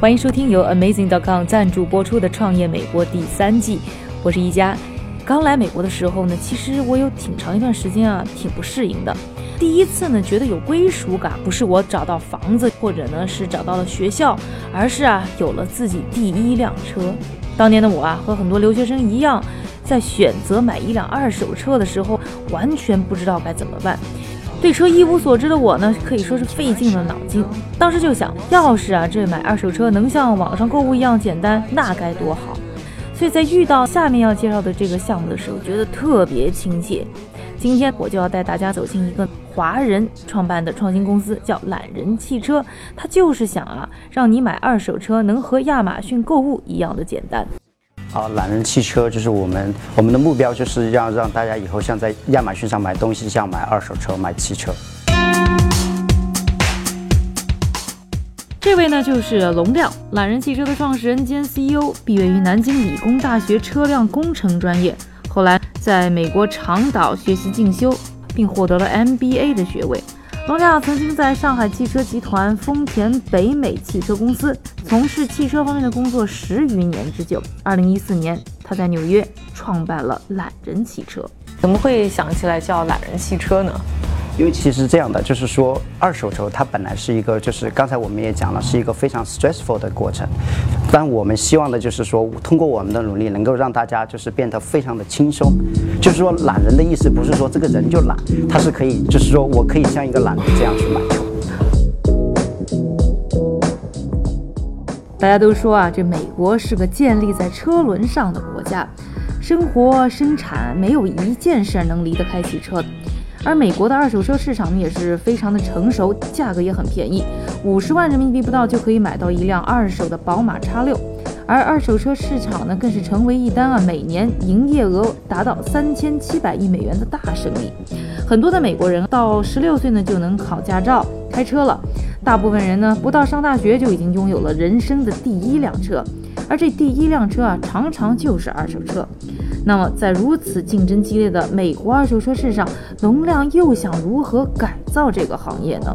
欢迎收听由 Amazing.com 赞助播出的《创业美国》第三季，我是一佳。刚来美国的时候呢，其实我有挺长一段时间啊，挺不适应的。第一次呢，觉得有归属感，不是我找到房子，或者呢是找到了学校，而是啊有了自己第一辆车。当年的我啊，和很多留学生一样，在选择买一辆二手车的时候，完全不知道该怎么办。对车一无所知的我呢，可以说是费尽了脑筋。当时就想，要是啊这买二手车能像网上购物一样简单，那该多好。所以在遇到下面要介绍的这个项目的时候，觉得特别亲切。今天我就要带大家走进一个华人创办的创新公司，叫懒人汽车。它就是想啊，让你买二手车能和亚马逊购物一样的简单。啊，懒人汽车就是我们我们的目标，就是要让大家以后像在亚马逊上买东西，像买二手车、买汽车。这位呢，就是龙亮，懒人汽车的创始人兼 CEO，毕业于南京理工大学车辆工程专业，后来在美国长岛学习进修，并获得了 MBA 的学位。龙亮曾经在上海汽车集团、丰田北美汽车公司从事汽车方面的工作十余年之久。二零一四年，他在纽约创办了懒人汽车。怎么会想起来叫懒人汽车呢？因为其实这样的，就是说二手车它本来是一个，就是刚才我们也讲了，是一个非常 stressful 的过程。但我们希望的就是说，通过我们的努力，能够让大家就是变得非常的轻松。就是说，懒人的意思不是说这个人就懒，他是可以，就是说我可以像一个懒人这样去买车。大家都说啊，这美国是个建立在车轮上的国家，生活生产没有一件事能离得开汽车。而美国的二手车市场呢，也是非常的成熟，价格也很便宜，五十万人民币不到就可以买到一辆二手的宝马叉六。而二手车市场呢，更是成为一单啊每年营业额达到三千七百亿美元的大生意。很多的美国人到十六岁呢就能考驾照开车了，大部分人呢不到上大学就已经拥有了人生的第一辆车，而这第一辆车啊常常就是二手车。那么，在如此竞争激烈的美国二手车市场，龙亮又想如何改造这个行业呢？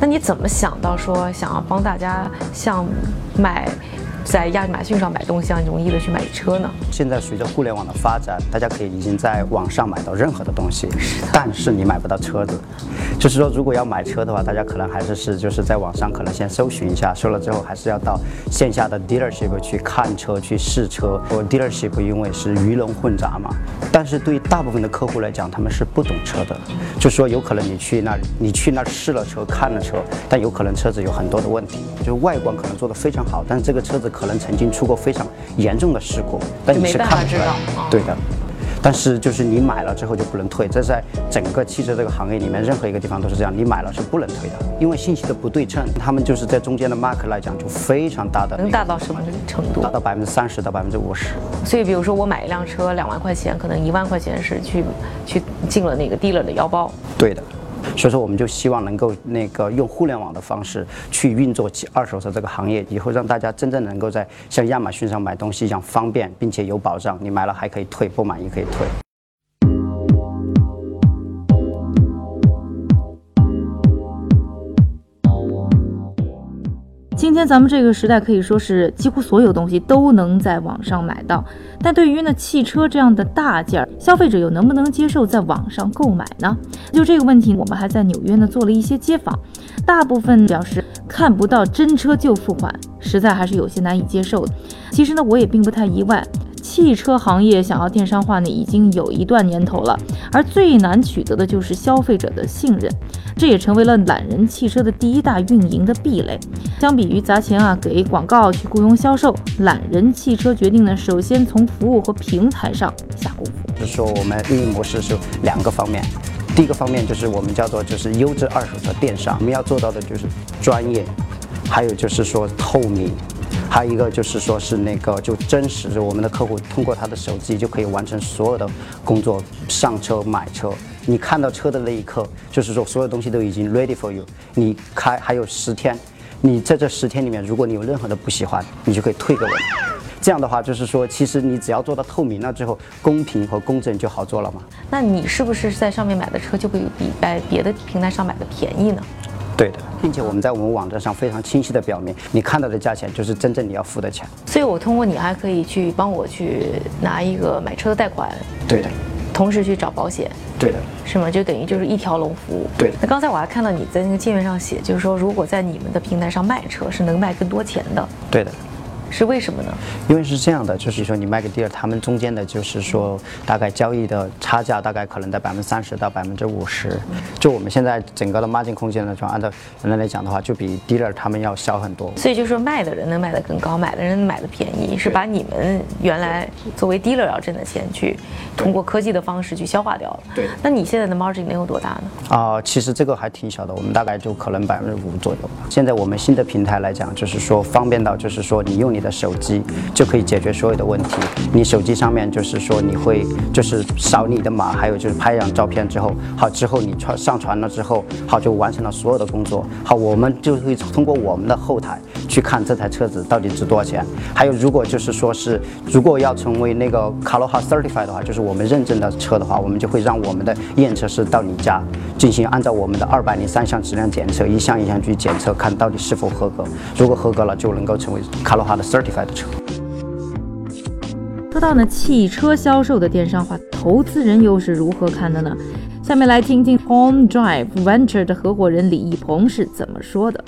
那你怎么想到说想要帮大家像买？在亚马逊上买东西，啊容易的去买车呢。现在随着互联网的发展，大家可以已经在网上买到任何的东西，但是你买不到车子。就是说，如果要买车的话，大家可能还是是就是在网上可能先搜寻一下，搜了之后还是要到线下的 dealership 去看车、去试车。我 dealership 因为是鱼龙混杂嘛，但是对大部分的客户来讲，他们是不懂车的。就说有可能你去那，你去那试了车、看了车，但有可能车子有很多的问题，就是外观可能做得非常好，但是这个车子。可能曾经出过非常严重的事故，但你是看不出来。对的，但是就是你买了之后就不能退，这在整个汽车这个行业里面，任何一个地方都是这样，你买了是不能退的，因为信息的不对称，他们就是在中间的 mark 来讲就非常大的，能大到什么程度？达到百分之三十到百分之五十。所以，比如说我买一辆车两万块钱，可能一万块钱是去去进了那个 dealer 的腰包。对的。所以说，我们就希望能够那个用互联网的方式去运作起二手车这个行业，以后让大家真正能够在像亚马逊上买东西一样方便，并且有保障，你买了还可以退，不满意可以退。今天咱们这个时代可以说是几乎所有东西都能在网上买到，但对于呢汽车这样的大件儿，消费者又能不能接受在网上购买呢？就这个问题，我们还在纽约呢做了一些街访，大部分表示看不到真车就付款，实在还是有些难以接受的。其实呢，我也并不太意外。汽车行业想要电商化呢，已经有一段年头了，而最难取得的就是消费者的信任。这也成为了懒人汽车的第一大运营的壁垒。相比于砸钱啊给广告去雇佣销售，懒人汽车决定呢，首先从服务和平台上下功夫。就是说，我们运营模式是两个方面。第一个方面就是我们叫做就是优质二手车电商，我们要做到的就是专业，还有就是说透明，还有一个就是说是那个就真实，我们的客户通过他的手机就可以完成所有的工作，上车买车，你看到车的那一刻，就是说所有东西都已经 ready for you，你开还有十天，你在这十天里面，如果你有任何的不喜欢，你就可以退给我。这样的话，就是说，其实你只要做到透明了之后，公平和公正就好做了嘛。那你是不是在上面买的车就会比在别的平台上买的便宜呢？对的，并且我们在我们网站上非常清晰的表明，你看到的价钱就是真正你要付的钱。所以我通过你还可以去帮我去拿一个买车的贷款。对的。同时去找保险。对的。是吗？就等于就是一条龙服务。对。那刚才我还看到你在那个界面上写，就是说如果在你们的平台上卖车是能卖更多钱的。对的。是为什么呢？因为是这样的，就是说你卖给 dealer，他们中间的就是说大概交易的差价大概可能在百分之三十到百分之五十。就我们现在整个的 margin 空间呢，就按照原来来讲的话，就比 dealer 他们要小很多。所以就是说卖的人能卖得更高，买的人买的便宜，是把你们原来作为 dealer 要挣的钱去通过科技的方式去消化掉了。对。那你现在的 margin 能有多大呢？啊，其实这个还挺小的，我们大概就可能百分之五左右。现在我们新的平台来讲，就是说方便到就是说你用你的手机。就可以解决所有的问题。你手机上面就是说你会就是扫你的码，还有就是拍一张照片之后，好之后你传上传了之后，好就完成了所有的工作。好，我们就会通过我们的后台去看这台车子到底值多少钱。还有如果就是说是如果要成为那个卡罗哈 certified 的话，就是我们认证的车的话，我们就会让我们的验车师到你家进行按照我们的二百零三项质量检测，一项一项去检测，看到底是否合格。如果合格了，就能够成为卡罗 certified 的车。说到呢，汽车销售的电商化，投资人又是如何看的呢？下面来听听 Home Drive Venture 的合伙人李一鹏是怎么说的。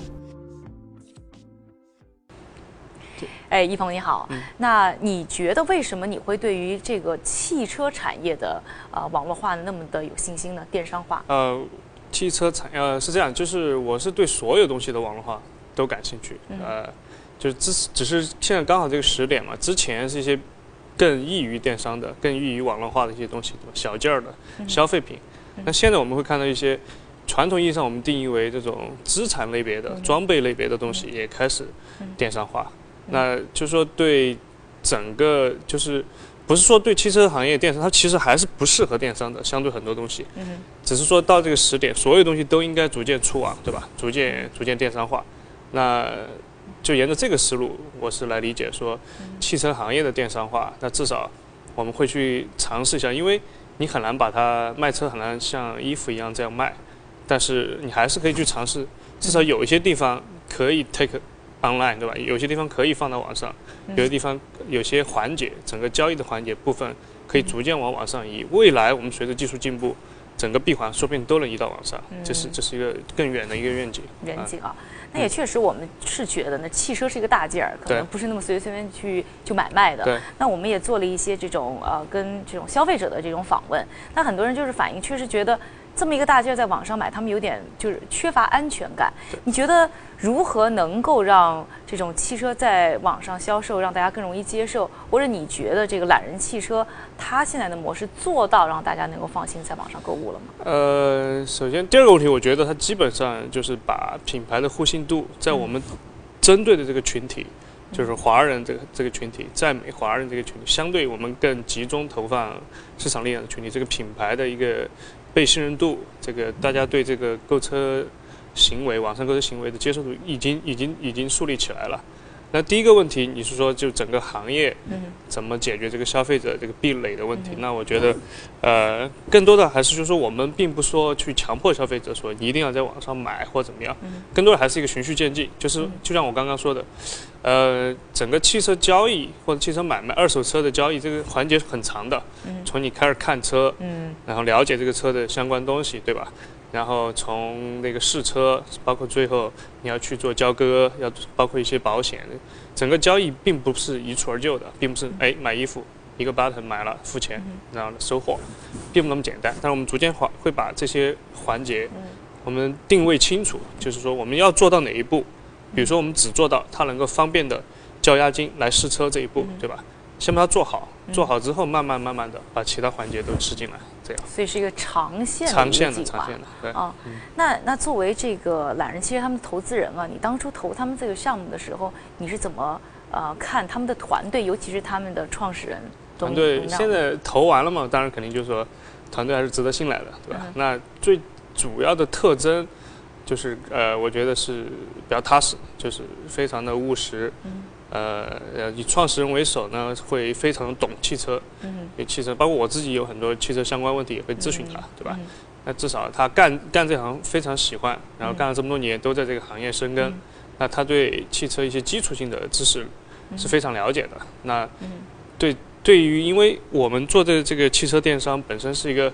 哎，一鹏你好，那你觉得为什么你会对于这个汽车产业的呃网络化那么的有信心呢？电商化？呃，汽车产呃是这样，就是我是对所有东西的网络化都感兴趣，呃，就是只只是现在刚好这个时点嘛，之前是一些。更易于电商的、更易于网络化的一些东西，对吧？小件儿的消费品。那现在我们会看到一些传统意义上我们定义为这种资产类别的、装备类别的东西也开始电商化。那就是说，对整个就是不是说对汽车行业电商，它其实还是不适合电商的，相对很多东西。只是说到这个时点，所有东西都应该逐渐出网，对吧？逐渐逐渐电商化。那就沿着这个思路，我是来理解说，汽车行业的电商化，那至少我们会去尝试一下，因为你很难把它卖车很难像衣服一样这样卖，但是你还是可以去尝试，至少有一些地方可以 take online 对吧？有些地方可以放到网上，有些地方有些环节，整个交易的环节部分可以逐渐往网上移。未来我们随着技术进步，整个闭环说不定都能移到网上，这是这是一个更远的一个愿景。啊。那也确实，我们是觉得，那汽车是一个大件儿，可能不是那么随随便便去就买卖的。那我们也做了一些这种呃，跟这种消费者的这种访问。那很多人就是反映，确实觉得。这么一个大件在网上买，他们有点就是缺乏安全感。你觉得如何能够让这种汽车在网上销售，让大家更容易接受？或者你觉得这个懒人汽车它现在的模式做到让大家能够放心在网上购物了吗？呃，首先第二个问题，我觉得它基本上就是把品牌的互信度在我们针对的这个群体，就是华人这个这个群体，在美华人这个群体，相对我们更集中投放市场力量的群体，这个品牌的一个。被信任度，这个大家对这个购车行为、网上购车行为的接受度已经、已经、已经树立起来了。那第一个问题，你是说就整个行业怎么解决这个消费者这个壁垒的问题？那我觉得，呃，更多的还是就是说，我们并不说去强迫消费者说一定要在网上买或怎么样，更多的还是一个循序渐进。就是就像我刚刚说的，呃，整个汽车交易或者汽车买卖、二手车的交易这个环节是很长的，从你开始看车，然后了解这个车的相关东西，对吧？然后从那个试车，包括最后你要去做交割，要包括一些保险，整个交易并不是一蹴而就的，并不是哎买衣服一个 button 买了付钱然后收货，并不那么简单。但是我们逐渐会会把这些环节我们定位清楚，就是说我们要做到哪一步。比如说，我们只做到它能够方便的交押金来试车这一步，对吧？先把它做好，做好之后，慢慢慢慢的把其他环节都吃进来，这样。所以是一个长线的长线的长线的，对啊。那那作为这个懒人汽车他们投资人啊，你当初投他们这个项目的时候，你是怎么呃看他们的团队，尤其是他们的创始人？团队现在投完了嘛？当然肯定就是说，团队还是值得信赖的，对吧？那最主要的特征。就是呃，我觉得是比较踏实，就是非常的务实。嗯。呃呃，以创始人为首呢，会非常懂汽车。嗯。对汽车，包括我自己有很多汽车相关问题也会咨询他，对吧？那至少他干干这行非常喜欢，然后干了这么多年都在这个行业深耕，那他对汽车一些基础性的知识是非常了解的。那对对于，因为我们做的这个汽车电商本身是一个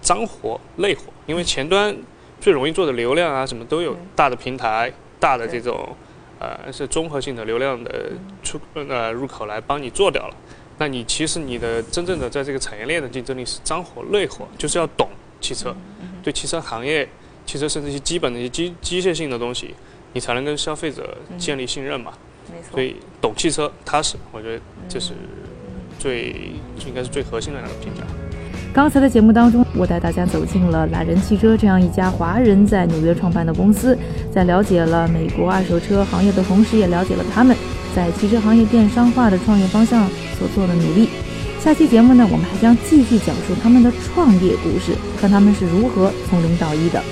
脏活累活，因为前端。最容易做的流量啊，什么都有大的平台、大的这种，呃，是综合性的流量的出呃入口来帮你做掉了。那你其实你的真正的在这个产业链的竞争力是脏活累活，就是要懂汽车，对汽车行业、汽车甚至一些基本的一些机机械性的东西，你才能跟消费者建立信任嘛。没错。所以懂汽车踏实，我觉得这是最应该是最核心的两个评价。刚才的节目当中，我带大家走进了懒人汽车这样一家华人在纽约创办的公司，在了解了美国二手车行业的同时，也了解了他们在汽车行业电商化的创业方向所做的努力。下期节目呢，我们还将继续讲述他们的创业故事，看他们是如何从零到一的。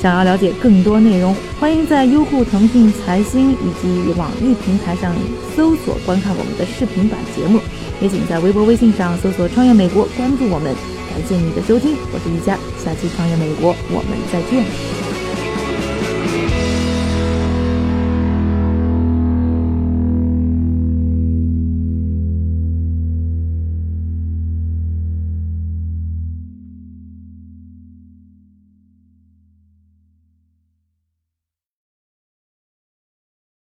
想要了解更多内容，欢迎在优酷、腾讯、财新以及网易平台上搜索观看我们的视频版节目，也请在微博、微信上搜索“创业美国”关注我们。感谢你的收听，我是一佳，下期创业美国，我们再见。